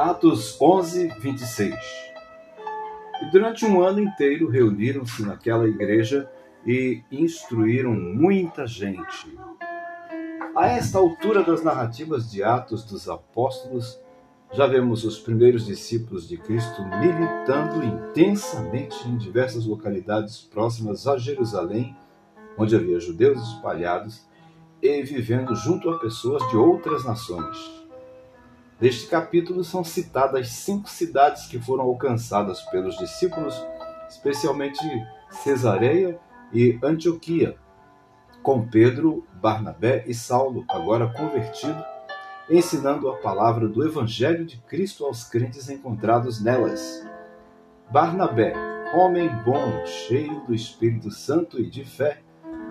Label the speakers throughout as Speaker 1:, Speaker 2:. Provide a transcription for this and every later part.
Speaker 1: Atos 11, 26. E durante um ano inteiro reuniram-se naquela igreja e instruíram muita gente. A esta altura das narrativas de Atos dos Apóstolos, já vemos os primeiros discípulos de Cristo militando intensamente em diversas localidades próximas a Jerusalém, onde havia judeus espalhados e vivendo junto a pessoas de outras nações. Neste capítulo são citadas cinco cidades que foram alcançadas pelos discípulos, especialmente Cesareia e Antioquia, com Pedro, Barnabé e Saulo, agora convertido, ensinando a palavra do Evangelho de Cristo aos crentes encontrados nelas. Barnabé, homem bom, cheio do Espírito Santo e de fé,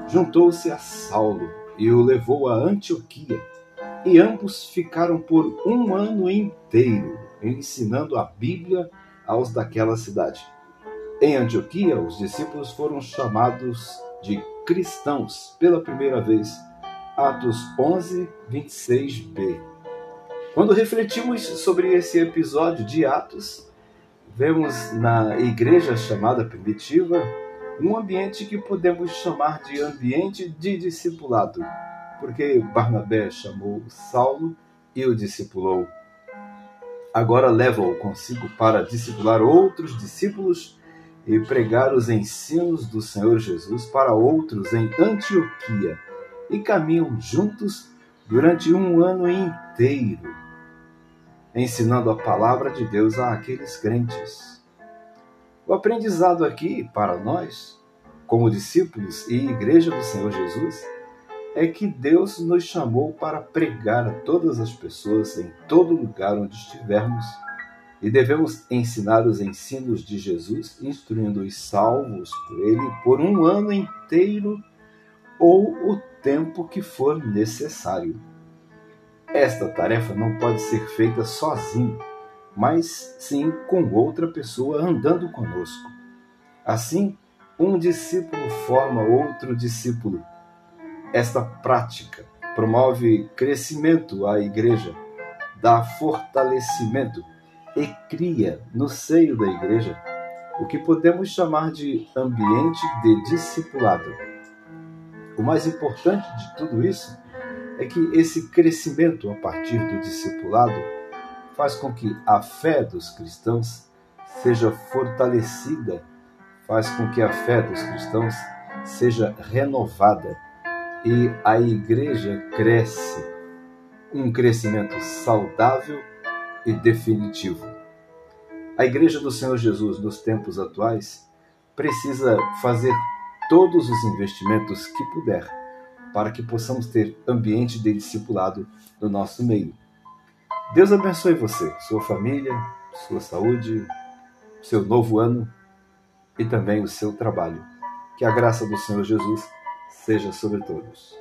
Speaker 1: juntou-se a Saulo e o levou a Antioquia, e ambos ficaram por um ano inteiro ensinando a Bíblia aos daquela cidade. Em Antioquia, os discípulos foram chamados de cristãos pela primeira vez. Atos 11, 26b. Quando refletimos sobre esse episódio de Atos, vemos na igreja chamada primitiva um ambiente que podemos chamar de ambiente de discipulado, porque Barnabé chamou Saulo e o discipulou. Agora leva-o consigo para discipular outros discípulos e pregar os ensinos do Senhor Jesus para outros em Antioquia, e caminham juntos durante um ano inteiro, ensinando a palavra de Deus àqueles crentes. O aprendizado aqui para nós, como discípulos e igreja do Senhor Jesus, é que Deus nos chamou para pregar a todas as pessoas em todo lugar onde estivermos e devemos ensinar os ensinos de Jesus, instruindo os salvos por ele por um ano inteiro ou o tempo que for necessário. Esta tarefa não pode ser feita sozinho, mas sim com outra pessoa andando conosco. Assim, um discípulo forma outro discípulo. Esta prática promove crescimento à igreja, dá fortalecimento e cria no seio da igreja o que podemos chamar de ambiente de discipulado. O mais importante de tudo isso é que esse crescimento a partir do discipulado faz com que a fé dos cristãos seja fortalecida, faz com que a fé dos cristãos seja renovada e a igreja cresce, um crescimento saudável e definitivo. A Igreja do Senhor Jesus nos tempos atuais precisa fazer todos os investimentos que puder para que possamos ter ambiente de discipulado no nosso meio. Deus abençoe você, sua família, sua saúde, seu novo ano e também o seu trabalho. Que a graça do Senhor Jesus seja sobre todos.